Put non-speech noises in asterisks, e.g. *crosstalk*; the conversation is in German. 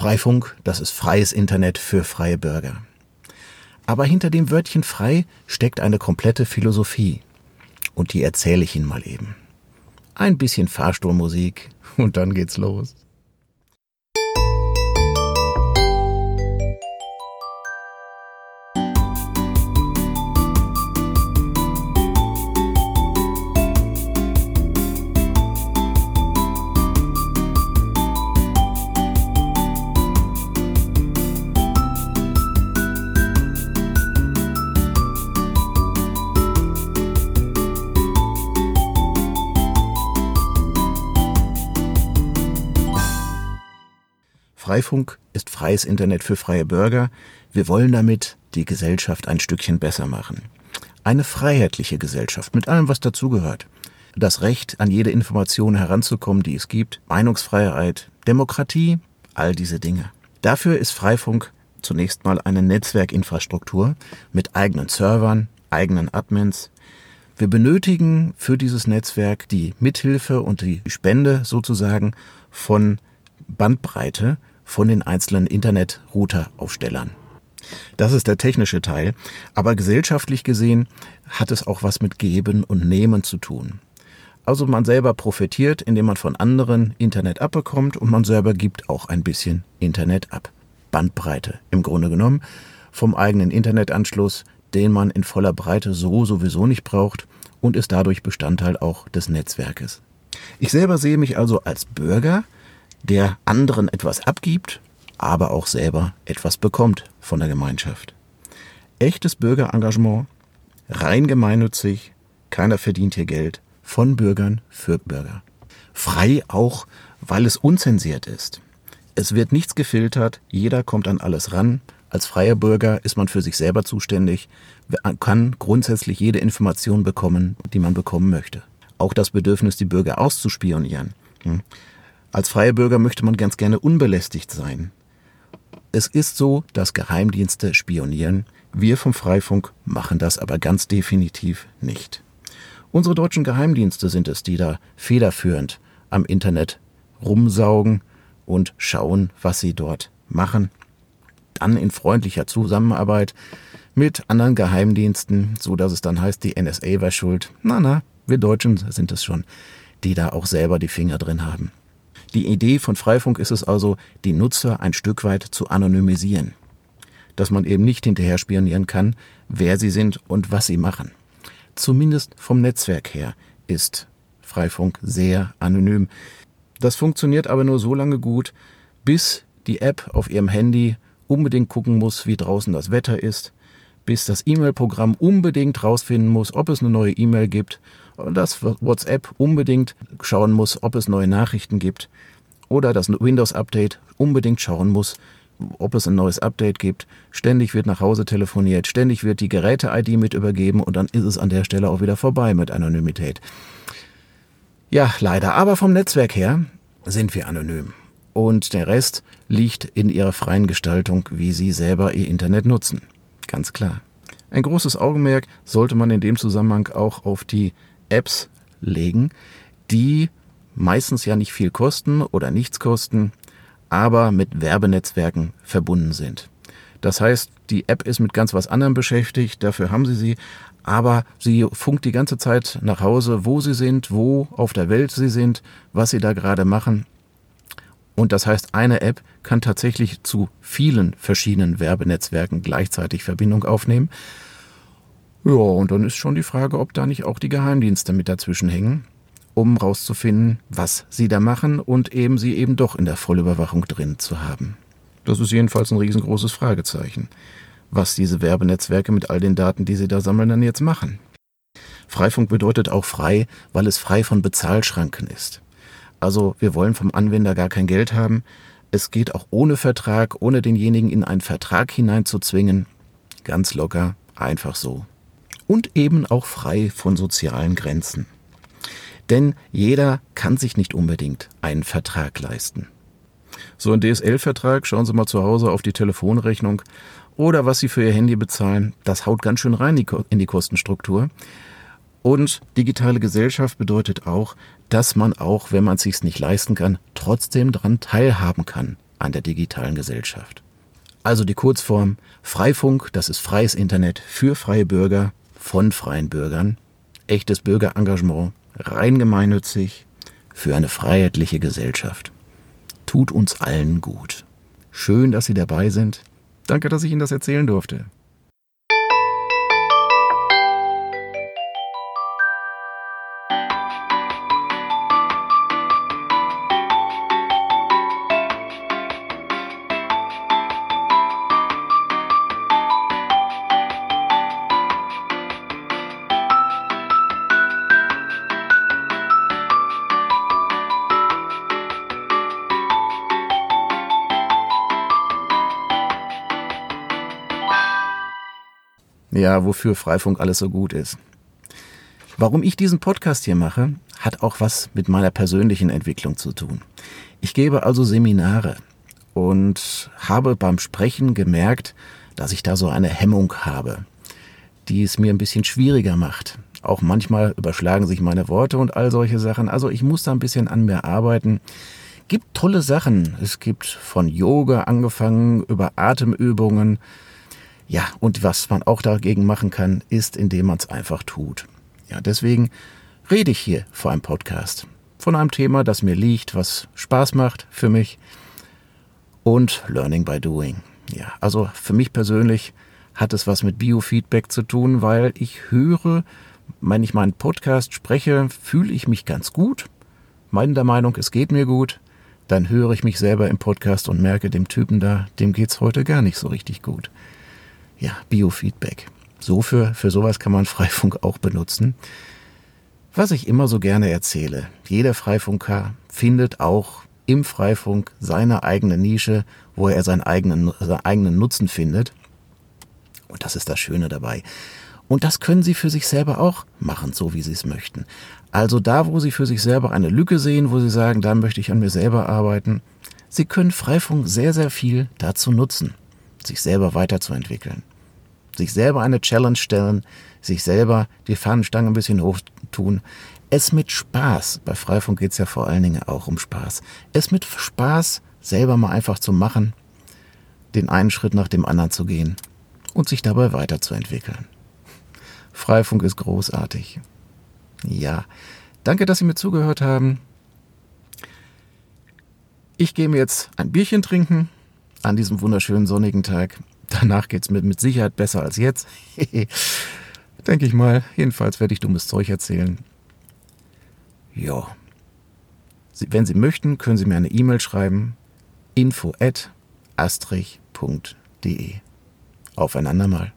Freifunk, das ist freies Internet für freie Bürger. Aber hinter dem Wörtchen frei steckt eine komplette Philosophie. Und die erzähle ich Ihnen mal eben. Ein bisschen Fahrstuhlmusik und dann geht's los. Freifunk ist freies Internet für freie Bürger. Wir wollen damit die Gesellschaft ein Stückchen besser machen. Eine freiheitliche Gesellschaft mit allem, was dazugehört. Das Recht, an jede Information heranzukommen, die es gibt, Meinungsfreiheit, Demokratie, all diese Dinge. Dafür ist Freifunk zunächst mal eine Netzwerkinfrastruktur mit eigenen Servern, eigenen Admins. Wir benötigen für dieses Netzwerk die Mithilfe und die Spende sozusagen von Bandbreite von den einzelnen Internet-Router-Aufstellern. Das ist der technische Teil, aber gesellschaftlich gesehen hat es auch was mit Geben und Nehmen zu tun. Also man selber profitiert, indem man von anderen Internet abbekommt und man selber gibt auch ein bisschen Internet ab. Bandbreite im Grunde genommen vom eigenen Internetanschluss, den man in voller Breite so sowieso nicht braucht und ist dadurch Bestandteil auch des Netzwerkes. Ich selber sehe mich also als Bürger, der anderen etwas abgibt, aber auch selber etwas bekommt von der Gemeinschaft. Echtes Bürgerengagement, rein gemeinnützig, keiner verdient hier Geld, von Bürgern für Bürger. Frei auch, weil es unzensiert ist. Es wird nichts gefiltert, jeder kommt an alles ran. Als freier Bürger ist man für sich selber zuständig, kann grundsätzlich jede Information bekommen, die man bekommen möchte. Auch das Bedürfnis, die Bürger auszuspionieren. Als freier Bürger möchte man ganz gerne unbelästigt sein. Es ist so, dass Geheimdienste spionieren. Wir vom Freifunk machen das aber ganz definitiv nicht. Unsere deutschen Geheimdienste sind es, die da federführend am Internet rumsaugen und schauen, was sie dort machen. Dann in freundlicher Zusammenarbeit mit anderen Geheimdiensten, so dass es dann heißt, die NSA war schuld. Na, na, wir Deutschen sind es schon, die da auch selber die Finger drin haben. Die Idee von Freifunk ist es also, die Nutzer ein Stück weit zu anonymisieren. Dass man eben nicht hinterher spionieren kann, wer sie sind und was sie machen. Zumindest vom Netzwerk her ist Freifunk sehr anonym. Das funktioniert aber nur so lange gut, bis die App auf ihrem Handy unbedingt gucken muss, wie draußen das Wetter ist, bis das E-Mail-Programm unbedingt rausfinden muss, ob es eine neue E-Mail gibt dass WhatsApp unbedingt schauen muss, ob es neue Nachrichten gibt oder das Windows-Update unbedingt schauen muss, ob es ein neues Update gibt. Ständig wird nach Hause telefoniert, ständig wird die Geräte-ID mit übergeben und dann ist es an der Stelle auch wieder vorbei mit Anonymität. Ja, leider. Aber vom Netzwerk her sind wir anonym. Und der Rest liegt in ihrer freien Gestaltung, wie sie selber ihr Internet nutzen. Ganz klar. Ein großes Augenmerk sollte man in dem Zusammenhang auch auf die Apps legen, die meistens ja nicht viel kosten oder nichts kosten, aber mit Werbenetzwerken verbunden sind. Das heißt, die App ist mit ganz was anderem beschäftigt, dafür haben sie sie, aber sie funkt die ganze Zeit nach Hause, wo sie sind, wo auf der Welt sie sind, was sie da gerade machen. Und das heißt, eine App kann tatsächlich zu vielen verschiedenen Werbenetzwerken gleichzeitig Verbindung aufnehmen. Ja, und dann ist schon die Frage, ob da nicht auch die Geheimdienste mit dazwischen hängen, um rauszufinden, was sie da machen und eben sie eben doch in der Vollüberwachung drin zu haben. Das ist jedenfalls ein riesengroßes Fragezeichen, was diese Werbenetzwerke mit all den Daten, die sie da sammeln, dann jetzt machen. Freifunk bedeutet auch frei, weil es frei von Bezahlschranken ist. Also wir wollen vom Anwender gar kein Geld haben. Es geht auch ohne Vertrag, ohne denjenigen in einen Vertrag hineinzuzwingen. Ganz locker, einfach so und eben auch frei von sozialen Grenzen. Denn jeder kann sich nicht unbedingt einen Vertrag leisten. So ein DSL-Vertrag, schauen Sie mal zu Hause auf die Telefonrechnung oder was Sie für Ihr Handy bezahlen, das haut ganz schön rein in die Kostenstruktur. Und digitale Gesellschaft bedeutet auch, dass man auch, wenn man es sich nicht leisten kann, trotzdem daran teilhaben kann an der digitalen Gesellschaft. Also die Kurzform Freifunk, das ist freies Internet für freie Bürger von freien Bürgern, echtes Bürgerengagement, rein gemeinnützig für eine freiheitliche Gesellschaft. Tut uns allen gut. Schön, dass Sie dabei sind. Danke, dass ich Ihnen das erzählen durfte. Ja, wofür Freifunk alles so gut ist. Warum ich diesen Podcast hier mache, hat auch was mit meiner persönlichen Entwicklung zu tun. Ich gebe also Seminare und habe beim Sprechen gemerkt, dass ich da so eine Hemmung habe, die es mir ein bisschen schwieriger macht. Auch manchmal überschlagen sich meine Worte und all solche Sachen. Also ich muss da ein bisschen an mir arbeiten. Gibt tolle Sachen. Es gibt von Yoga angefangen über Atemübungen, ja, und was man auch dagegen machen kann, ist, indem man es einfach tut. Ja, deswegen rede ich hier vor einem Podcast von einem Thema, das mir liegt, was Spaß macht für mich und Learning by Doing. Ja, also für mich persönlich hat es was mit Biofeedback zu tun, weil ich höre, wenn ich meinen Podcast spreche, fühle ich mich ganz gut, meine der Meinung, es geht mir gut, dann höre ich mich selber im Podcast und merke, dem Typen da, dem geht's heute gar nicht so richtig gut ja, Biofeedback. So für, für sowas kann man *laughs* Freifunk auch benutzen. Was ich immer so gerne erzähle, jeder Freifunker findet auch im Freifunk seine eigene Nische, wo er seinen eigenen, seinen eigenen Nutzen findet. Und das ist das Schöne dabei. Und das können Sie für sich selber auch machen, so wie Sie es möchten. Also da, wo Sie für sich selber eine Lücke sehen, wo Sie sagen, da möchte ich an mir selber arbeiten, Sie können Freifunk sehr, sehr viel dazu nutzen, sich selber weiterzuentwickeln sich selber eine Challenge stellen, sich selber die Fahnenstange ein bisschen hoch tun. Es mit Spaß, bei Freifunk geht es ja vor allen Dingen auch um Spaß, es mit Spaß selber mal einfach zu machen, den einen Schritt nach dem anderen zu gehen und sich dabei weiterzuentwickeln. Freifunk ist großartig. Ja, danke, dass Sie mir zugehört haben. Ich gehe mir jetzt ein Bierchen trinken an diesem wunderschönen sonnigen Tag. Danach geht es mir mit Sicherheit besser als jetzt. *laughs* Denke ich mal. Jedenfalls werde ich dummes Zeug erzählen. Ja. Wenn Sie möchten, können Sie mir eine E-Mail schreiben. info Aufeinander mal.